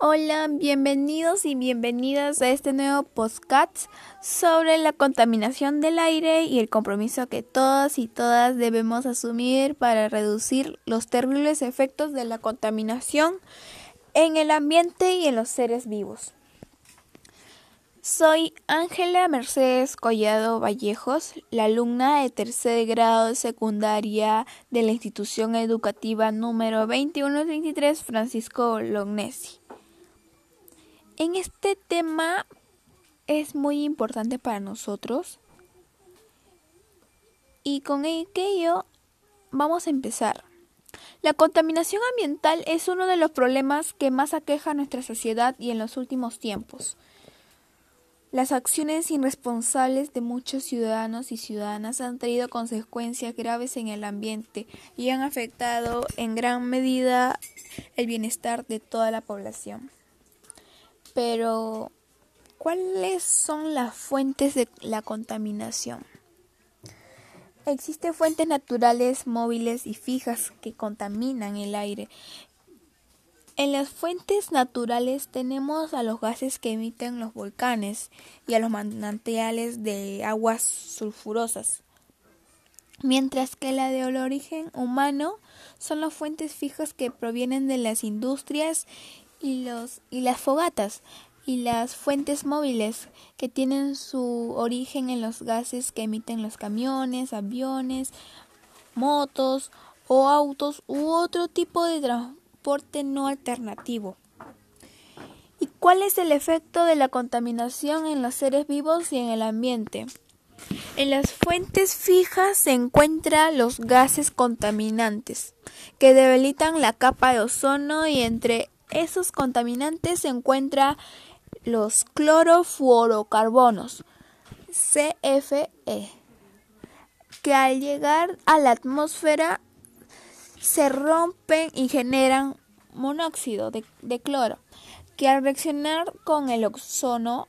Hola, bienvenidos y bienvenidas a este nuevo podcast sobre la contaminación del aire y el compromiso que todas y todas debemos asumir para reducir los terribles efectos de la contaminación en el ambiente y en los seres vivos. Soy Ángela Mercedes Collado Vallejos, la alumna de tercer grado de secundaria de la institución educativa número 2133 Francisco Lognesi. En este tema es muy importante para nosotros y con ello vamos a empezar. La contaminación ambiental es uno de los problemas que más aqueja a nuestra sociedad y en los últimos tiempos. Las acciones irresponsables de muchos ciudadanos y ciudadanas han traído consecuencias graves en el ambiente y han afectado en gran medida el bienestar de toda la población. Pero, ¿cuáles son las fuentes de la contaminación? Existen fuentes naturales, móviles y fijas que contaminan el aire. En las fuentes naturales tenemos a los gases que emiten los volcanes y a los manantiales de aguas sulfurosas, mientras que la de origen humano son las fuentes fijas que provienen de las industrias y, los, y las fogatas y las fuentes móviles que tienen su origen en los gases que emiten los camiones, aviones, motos o autos u otro tipo de transporte no alternativo. ¿Y cuál es el efecto de la contaminación en los seres vivos y en el ambiente? En las fuentes fijas se encuentran los gases contaminantes que debilitan la capa de ozono y entre esos contaminantes se encuentran los clorofluorocarbonos, CFE, que al llegar a la atmósfera se rompen y generan monóxido de, cloro, que al reaccionar con el ozono,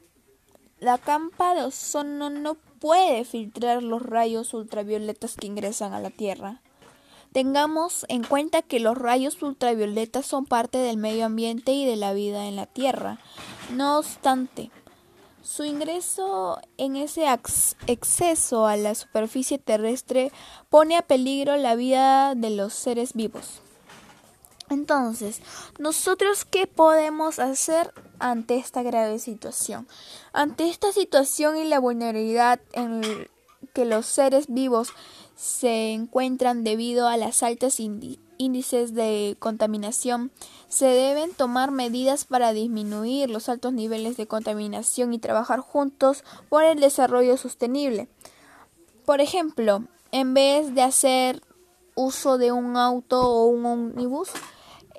la capa de ozono no puede filtrar los rayos ultravioletas que ingresan a la Tierra. Tengamos en cuenta que los rayos ultravioletas son parte del medio ambiente y de la vida en la Tierra. No obstante, su ingreso en ese exceso a la superficie terrestre pone a peligro la vida de los seres vivos. Entonces, ¿nosotros qué podemos hacer ante esta grave situación? Ante esta situación y la vulnerabilidad en que los seres vivos se encuentran debido a las altas índices de contaminación, se deben tomar medidas para disminuir los altos niveles de contaminación y trabajar juntos por el desarrollo sostenible. Por ejemplo, en vez de hacer uso de un auto o un ómnibus,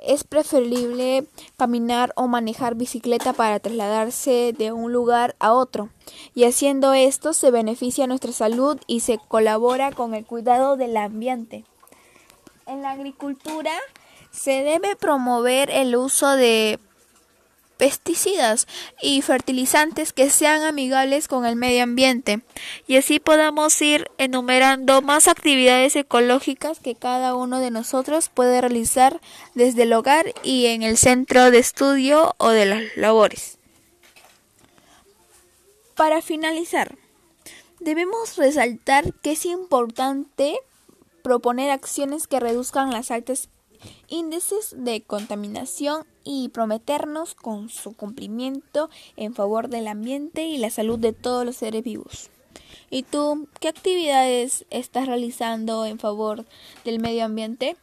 es preferible caminar o manejar bicicleta para trasladarse de un lugar a otro. Y haciendo esto se beneficia nuestra salud y se colabora con el cuidado del ambiente. En la agricultura se debe promover el uso de pesticidas y fertilizantes que sean amigables con el medio ambiente y así podamos ir enumerando más actividades ecológicas que cada uno de nosotros puede realizar desde el hogar y en el centro de estudio o de las labores. Para finalizar, debemos resaltar que es importante proponer acciones que reduzcan las altas índices de contaminación y prometernos con su cumplimiento en favor del ambiente y la salud de todos los seres vivos. ¿Y tú qué actividades estás realizando en favor del medio ambiente?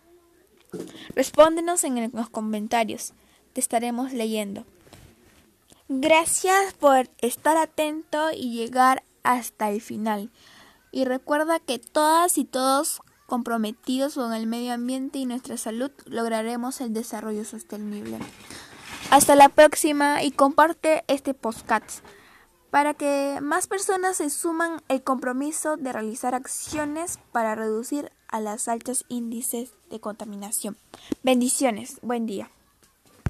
Respóndenos en los comentarios, te estaremos leyendo. Gracias por estar atento y llegar hasta el final. Y recuerda que todas y todos comprometidos con el medio ambiente y nuestra salud, lograremos el desarrollo sostenible. Hasta la próxima y comparte este podcast para que más personas se suman el compromiso de realizar acciones para reducir a las altos índices de contaminación. Bendiciones, buen día.